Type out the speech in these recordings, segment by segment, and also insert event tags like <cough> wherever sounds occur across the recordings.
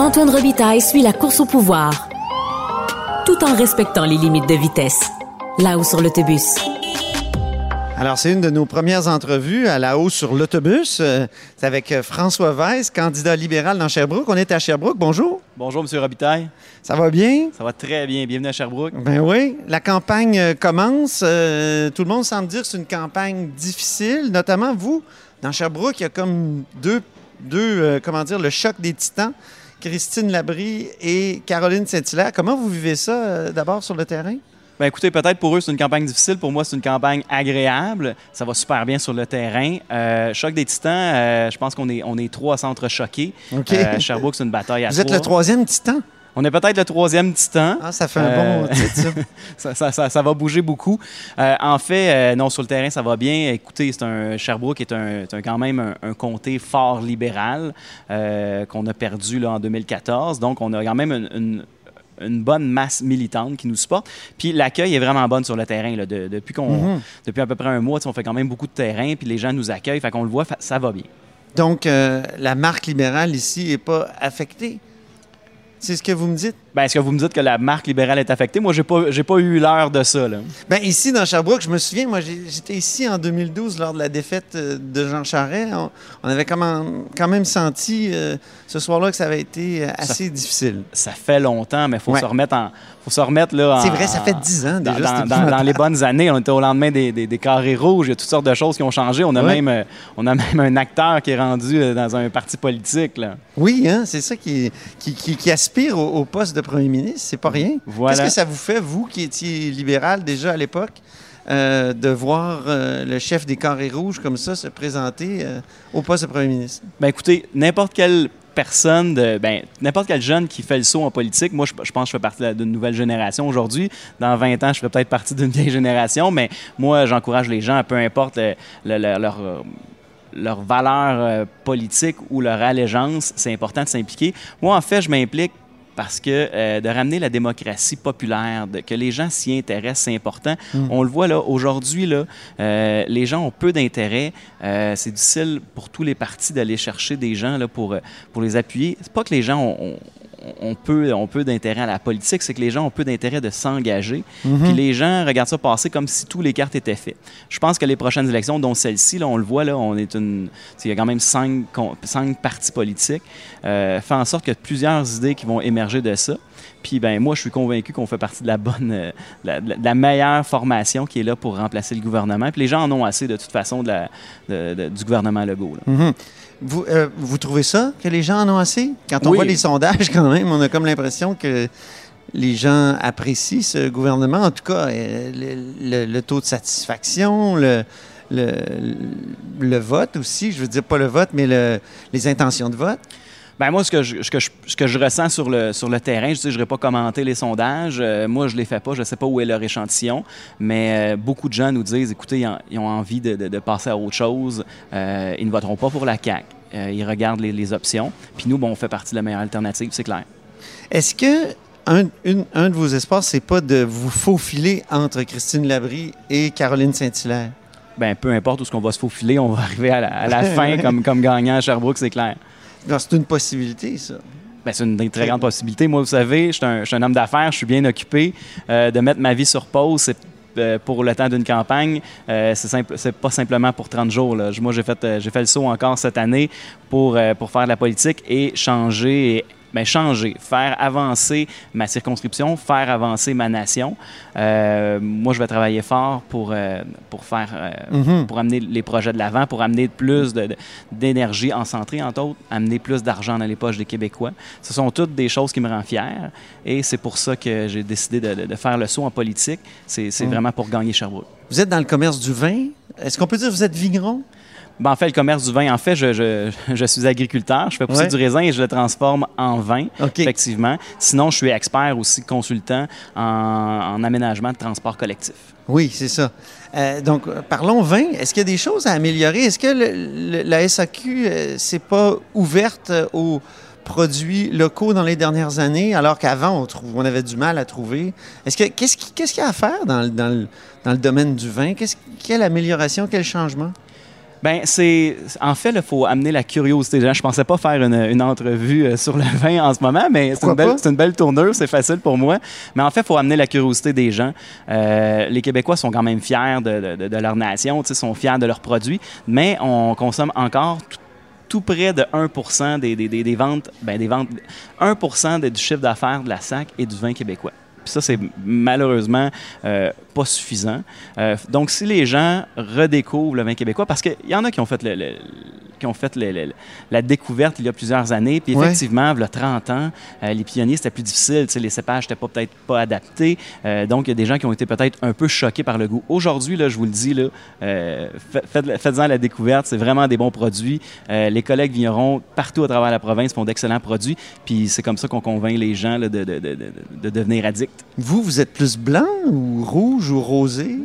Antoine Robitaille suit la course au pouvoir, tout en respectant les limites de vitesse. Là-haut sur l'autobus. Alors, c'est une de nos premières entrevues à la hausse sur l'autobus. Euh, c'est avec euh, François Weiss, candidat libéral dans Sherbrooke. On est à Sherbrooke. Bonjour. Bonjour, M. Robitaille. Ça va bien? Ça va très bien. Bienvenue à Sherbrooke. Ben oui. La campagne euh, commence. tout le monde semble dire que c'est une campagne difficile, notamment vous. Dans Sherbrooke, il y a comme deux, deux comment dire, le choc des titans. Christine Labrie et Caroline Saint-Hilaire. Comment vous vivez ça d'abord sur le terrain? Ben écoutez, peut-être pour eux, c'est une campagne difficile. Pour moi, c'est une campagne agréable. Ça va super bien sur le terrain. Euh, choc des titans, euh, je pense qu'on est, on est trois à s'entrechoquer. OK. Euh, Sherbrooke, c'est une bataille à Vous êtes le troisième titan? On est peut-être le troisième titan. Ah, ça fait un bon titre, <laughs> ça. ça, va bouger beaucoup. en fait, non, sur le terrain, ça va bien. Écoutez, c'est un Sherbrooke est, un, quand même un, comté fort libéral qu'on a perdu là, en 2014. Donc, on a quand même une une bonne masse militante qui nous supporte. Puis l'accueil est vraiment bon sur le terrain. Là. depuis, qu'on, mhm. depuis à peu près un mois, on fait quand même beaucoup de terrain, puis les gens nous accueillent, fait qu'on le voit, ça va bien. Donc, euh, la marque libérale ici n'est pas affectée? C'est ce que vous me dites? Ben, est-ce que vous me dites que la marque libérale est affectée? Moi, j'ai pas, pas eu l'heure de ça. Là. Ben, ici, dans Sherbrooke, je me souviens, moi, j'étais ici en 2012 lors de la défaite euh, de Jean Charest. On, avait quand même senti euh, ce soir-là que ça avait été assez difficile. Ça fait longtemps, mais il faut se remettre en, faut se remettre là. C'est vrai, ça fait dix ans déjà. Dans, les bonnes années, on était au lendemain des, des, carrés rouges. Il y a toutes sortes de choses qui ont changé. On a, même, euh, on a même un acteur qui est rendu euh, dans un parti politique. Là. Oui, hein, c'est ça qui, qui, qui, aspire au, poste de premier ministre. C'est pas rien. Qu'est-ce que ça vous fait, vous qui étiez libéral déjà à l'époque? Euh, de voir le chef des carrés rouges comme ça se présenter au poste de premier ministre? Bien, écoutez, n'importe quel personne, de, ben, n'importe quel jeune qui fait le saut en politique, moi, je, pense que je fais partie d'une nouvelle génération aujourd'hui. Dans 20 ans, je fais peut-être partie d'une <laughs> vieille génération, mais moi, j'encourage les gens, peu importe leur, leur valeur euh, politique ou leur allégeance, c'est important de s'impliquer. Moi, en fait, je m'implique parce que euh, de ramener la démocratie populaire, de, que les gens s'y intéressent, c'est important. Mm. On le voit là, aujourd'hui, là, euh, les gens ont peu d'intérêt. Euh, c'est difficile pour tous les partis d'aller chercher des gens là, pour, pour les appuyer. C'est pas que les gens ont on peut, on peut d'intérêt à la politique, c'est que les gens ont peu d'intérêt de s'engager. Mhm. Puis les gens regardent ça passer comme si tous les cartes étaient faites. Je pense que les prochaines élections, dont celle-ci, là, on le voit, là, on est une, il y a quand même cinq, cinq partis politiques, euh, fait en sorte a plusieurs idées qui vont émerger de ça. Puis ben moi, je suis convaincu qu'on fait partie de la bonne, euh, la, meilleure formation qui est là pour remplacer le gouvernement. Puis les gens en ont assez de toute façon de la, du gouvernement Legault. Mhm. Vous, euh, vous trouvez ça, que les gens en ont assez? Quand on voit les sondages, <laughs> quand même, on a comme l'impression que les gens apprécient ce gouvernement. En tout cas, euh, le, taux de satisfaction, le, le, vote aussi, je veux dire pas le vote, mais les intentions de vote. Ben moi, ce que je, ce que je, ce que je ressens sur le, sur le terrain, je ne vais pas commenter les sondages. Euh, moi, je ne les fais pas. Je ne sais pas où est leur échantillon. Mais euh, beaucoup de gens nous disent, écoutez, ils, ont envie de, de, passer à autre chose. Euh, ils ne voteront pas pour la CAQ. ils regardent les, les options. Puis nous, bon, on fait partie de la meilleure alternative, c'est clair. Est-ce que un, un, de vos espoirs, c'est pas de vous faufiler entre Christine Labrie et Caroline Saint-Hilaire? Ben, peu importe où ce qu'on va se faufiler, on va arriver à la, à la <laughs> fin comme, comme gagnant à Sherbrooke, c'est clair. C'est une possibilité, ça. Bien, c'est une très grande possibilité. Moi, vous savez, je suis un, homme d'affaires, je suis bien occupé. Euh, de mettre ma vie sur pause, c'est euh, pour le temps d'une campagne, euh, c'est pas simplement pour 30 jours. Moi, j'ai fait, le saut encore cette année pour, pour faire de la politique et changer et mais changer, faire avancer ma circonscription, faire avancer ma nation. Euh, moi, je vais travailler fort pour, euh, pour faire, euh, mhm. pour amener les projets de l'avant, pour amener plus d'énergie en centré, entre autres, amener plus d'argent dans les poches des Québécois. Ce sont toutes des choses qui me rendent fier et c'est pour ça que j'ai décidé de, faire le saut en politique. C'est mhm. vraiment pour gagner Sherbrooke. Vous êtes dans le commerce du vin. Est-ce qu'on peut dire que vous êtes vigneron? Ben, en fait, le commerce du vin, en fait, je, je, <laughs> je suis agriculteur. Je fais pousser du raisin et je le transforme en vin, effectivement. Sinon, je suis expert aussi, consultant en, en aménagement de transport collectif. Oui, c'est ça. Euh, donc, parlons vin. Est-ce qu'il y a des choses à améliorer? Est-ce que la SAQ euh, s'est pas ouverte aux produits locaux dans les dernières années, alors qu'avant, on, on, avait du mal à trouver? Est-ce que, qu'est-ce, qu'il y a à faire dans, dans, le, dans le domaine du vin? Quelle amélioration, quel changement? Ben c'est en fait il faut amener la curiosité des gens. Je pensais pas faire une, entrevue euh, sur le <laughs> vin en ce moment, mais c'est une, belle, une belle tournure, c'est facile pour moi. Mais en fait, il faut amener la curiosité des gens. Euh, les Québécois sont quand même fiers de, de, de leur nation, sont fiers de leurs produits, mais on consomme encore tout, près de 1 des, des, des, ventes, ben des ventes, 1% du chiffre d'affaires de la SAC et du vin québécois. Puis ça, c'est malheureusement euh, pas suffisant. Euh, donc, si les gens redécouvrent le vin québécois, parce qu'il y en a qui ont fait le, qui ont fait la découverte il y a plusieurs années. Puis effectivement, il y a 30 ans, euh, les pionniers, c'était plus difficile. Les cépages n'étaient peut-être pas adaptés. donc, il y a des gens qui ont été peut-être un peu choqués par le goût. Aujourd'hui, là, je vous le dis, là, faites-en la découverte. C'est vraiment des bons produits. les collègues vignerons partout à travers la province font d'excellents produits. Puis c'est comme ça qu'on convainc les gens de, de, de, de devenir addicts. Vous, vous êtes plus blanc ou rouge ou rosé?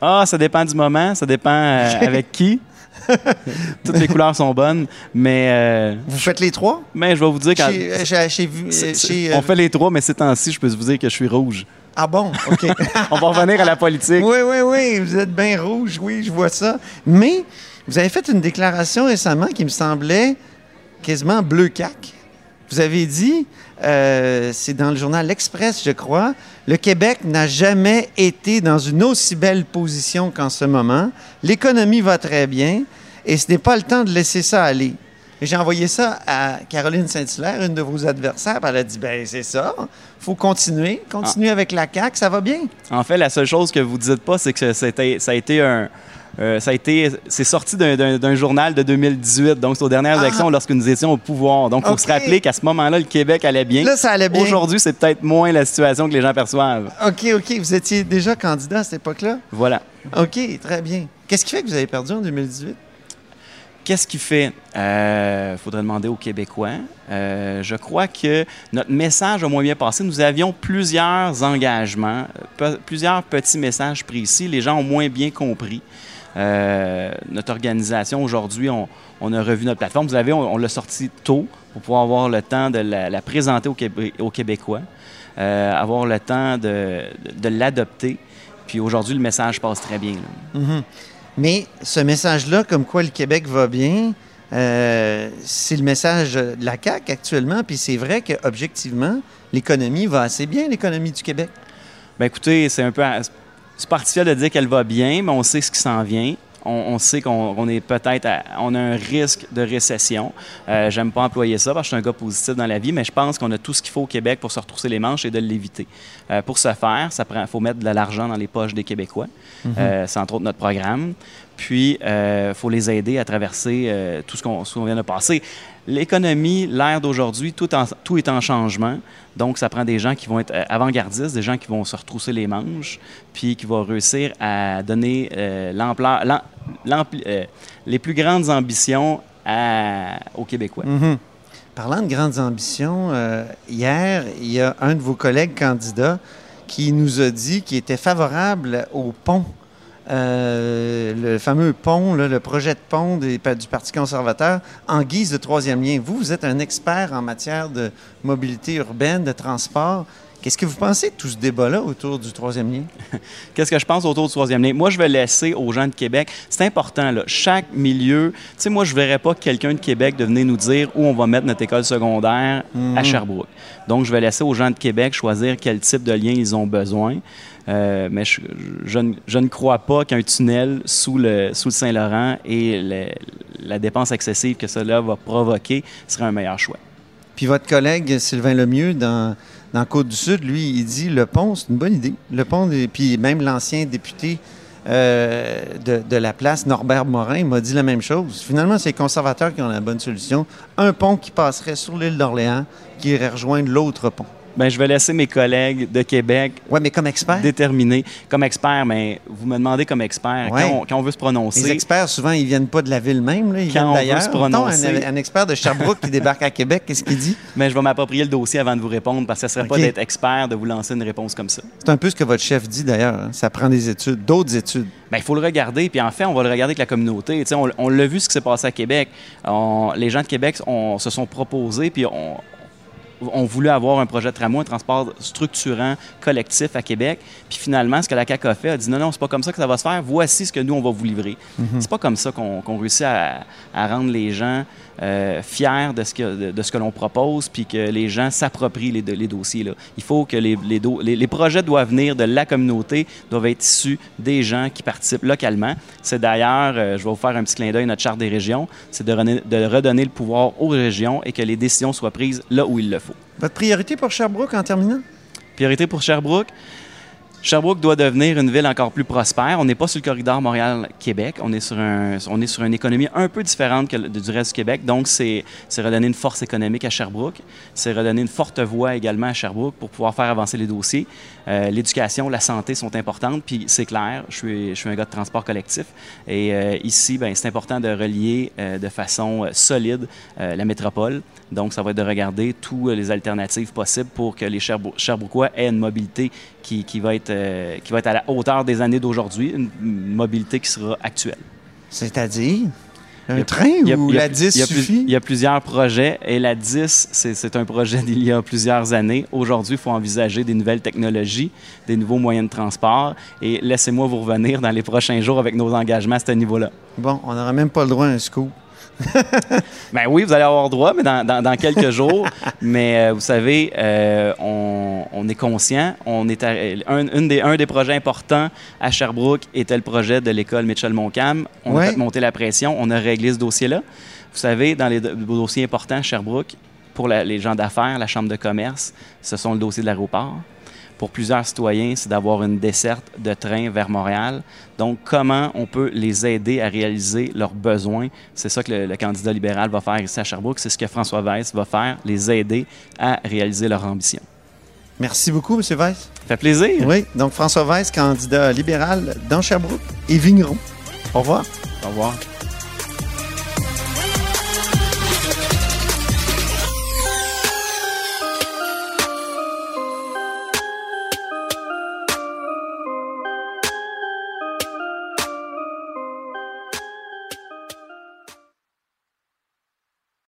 Ah, ça dépend du moment, ça dépend euh, <laughs> avec qui. <laughs> Toutes les couleurs sont bonnes, mais... Euh, vous faites les trois? Mais je vais vous dire... Quand, euh, on fait les trois, mais ces temps-ci, je peux vous dire que je suis rouge. Ah bon? OK. <laughs> on va revenir à la politique. Oui, oui, oui. Vous êtes bien rouge, oui, je vois ça. Mais vous avez fait une déclaration récemment qui me semblait quasiment bleu cac. Vous avez dit euh, c'est dans le journal L'Express, je crois. Le Québec n'a jamais été dans une aussi belle position qu'en ce moment. L'économie va très bien et ce n'est pas le temps de laisser ça aller. J'ai envoyé ça à Caroline Saint-Hilaire, une de vos adversaires. Elle a dit ben c'est ça, faut continuer, continuer avec la CAQ, ça va bien. En fait, la seule chose que vous dites pas, c'est que ça a été un, euh, ça a été, c'est sorti d'un journal de 2018, donc c'est aux dernières ah. élections lorsque nous étions au pouvoir. Donc, il faut se rappeler qu'à ce moment-là, le Québec allait bien. Là, ça allait bien. Aujourd'hui, c'est peut-être moins la situation que les gens perçoivent. OK, OK. Vous étiez déjà candidat à cette époque-là? Voilà. OK, très bien. Qu'est-ce qui fait que vous avez perdu en 2018? Qu'est-ce qui fait? Il euh, faudrait demander aux Québécois. Euh, je crois que notre message a moins bien passé. Nous avions plusieurs engagements, plusieurs petits messages précis. Les gens ont moins bien compris. Euh, notre organisation, aujourd'hui, on, a revu notre plateforme. Vous savez, on, l'a sorti tôt pour pouvoir avoir le temps de la, présenter aux, Québécois, euh, avoir le temps de, l'adopter. Puis aujourd'hui, le message passe très bien. Mm-hmm. Mais ce message-là, comme quoi le Québec va bien, euh, c'est le message de la CAQ actuellement. Puis c'est vrai qu'objectivement, l'économie va assez bien, l'économie du Québec. Bien, écoutez, c'est un peu c'est artificiel de dire qu'elle va bien, mais on sait ce qui s'en vient. On, sait qu'on est peut-être, on a un risque de récession. Euh, J'aime pas employer ça parce que je suis un gars positif dans la vie, mais je pense qu'on a tout ce qu'il faut au Québec pour se retrousser les manches et de l'éviter. Euh, pour ce faire, ça prend, faut mettre de l'argent dans les poches des Québécois. Mm-hmm. euh, c'est entre autres notre programme. Puis, il euh, faut les aider à traverser tout ce qu'on vient de passer. L'économie, l'ère d'aujourd'hui, tout, est en changement. Donc, ça prend des gens qui vont être euh, avant-gardistes, des gens qui vont se retrousser les manches, puis qui vont réussir à donner l'ampleur, les plus grandes ambitions aux Québécois. Mm-hmm. Parlant de grandes ambitions, hier, il y a un de vos collègues candidats qui nous a dit qu'il était favorable au pont euh, le fameux pont, le projet de pont du Parti conservateur, en guise de troisième lien. Vous, vous êtes un expert en matière de mobilité urbaine, de transport. Qu'est-ce que vous pensez de tout ce débat-là autour du troisième lien? <laughs> Qu'est-ce que je pense autour du troisième lien? Moi, je vais laisser aux gens de Québec. C'est important, là. Chaque milieu. Tu sais, moi, je ne verrais pas quelqu'un de Québec de venir nous dire où on va mettre notre école secondaire à mhm. Sherbrooke. Donc, je vais laisser aux gens de Québec choisir quel type de lien ils ont besoin. Euh, mais je, je, ne, crois pas qu'un tunnel sous le, sous le Saint-Laurent et la dépense excessive que cela va provoquer serait un meilleur choix. Puis votre collègue Sylvain Lemieux, dans, dans Côte-du-Sud, lui, il dit le pont, c'est une bonne idée. Le pont, et puis même l'ancien député euh, de, de, la place, Norbert Morin, m'a dit la même chose. Finalement, c'est les conservateurs qui ont la bonne solution. Un pont qui passerait sur l'île d'Orléans, qui irait rejoindre l'autre pont. Ben, je vais laisser mes collègues de Québec. Ouais, mais comme expert? Déterminer. Comme expert, mais vous me demandez comme expert. Quand, on, veut se prononcer. Les experts, souvent, ils viennent pas de la ville même. Là, ils quand viennent d'ailleurs. Un, un, expert de Sherbrooke qui débarque à Québec, qu'est-ce qu'il dit? <laughs> Mais je vais m'approprier le dossier avant de vous répondre parce que ce ne serait pas d'être expert de vous lancer une réponse comme ça. C'est un peu ce que votre chef dit d'ailleurs. Hein. Ça prend des études, d'autres études. Bien, il faut le regarder. Puis en fait, on va le regarder avec la communauté. on, on l'a vu ce qui s'est passé à Québec. les gens de Québec se sont proposés, puis on, ont voulu avoir un projet de tramway, un transport structurant, collectif à Québec. Puis finalement, ce que la CAQ a fait, a dit non, non, c'est pas comme ça que ça va se faire. Voici ce que nous, on va vous livrer. Mm-hmm. C'est pas comme ça qu'on réussit à, rendre les gens euh, fiers de ce que, de, ce que l'on propose, puis que les gens s'approprient les, les, dossiers. Là. Il faut que les, les, les, projets doivent venir de la communauté, doivent être issus des gens qui participent localement. C'est d'ailleurs, euh, je vais vous faire un petit clin d'œil, notre charte des régions, c'est de, de redonner le pouvoir aux régions et que les décisions soient prises là où il le faut. Votre priorité pour Sherbrooke en terminant? Priorité pour Sherbrooke? Sherbrooke doit devenir une ville encore plus prospère. On n'est pas sur le corridor Montréal-Québec. On, est sur un, on est sur une économie un peu différente que du reste du Québec. Donc, c'est redonner une force économique à Sherbrooke. C'est redonner une forte voix également à Sherbrooke pour pouvoir faire avancer les dossiers. Euh, l'éducation, la santé sont importantes. Puis, c'est clair, je suis, je suis un gars de transport collectif. Et euh, ici, ben, c'est important de relier euh, de façon solide la métropole. Donc, ça va être de regarder toutes les alternatives possibles pour que les Sherbrookeois aient une mobilité qui, qui va être euh, qui va être à la hauteur des années d'aujourd'hui, une mobilité qui sera actuelle. C'est-à-dire? Un train ou la 10 suffit? Il y a plusieurs projets et la 10, c'est un projet d'il y a plusieurs années. Aujourd'hui, il faut envisager des nouvelles technologies, des nouveaux moyens de transport et laissez-moi vous revenir dans les prochains jours avec nos engagements à ce niveau-là. Bon, on n'aura même pas le droit à un scoop. Ben oui, vous allez avoir droit, mais dans, quelques jours. <laughs> Mais euh, vous savez, euh, on, est conscient. On est un, des, un des projets importants à Sherbrooke était le projet de l'école Mitchell-Montcalm. On a fait monter la pression. On a réglé ce dossier-là. Vous savez, dans les dossiers importants à Sherbrooke, pour les gens d'affaires, la Chambre de commerce, ce sont le dossier de l'aéroport pour plusieurs citoyens, c'est d'avoir une desserte de train vers Montréal. Donc, comment on peut les aider à réaliser leurs besoins? C'est ça que le, candidat libéral va faire ici à Sherbrooke. C'est ce que François Weiss va faire, les aider à réaliser leur ambition. Merci beaucoup, M. Weiss. Ça fait plaisir. Oui, donc François Weiss, candidat libéral dans Sherbrooke et Vigneron. Au revoir. Au revoir.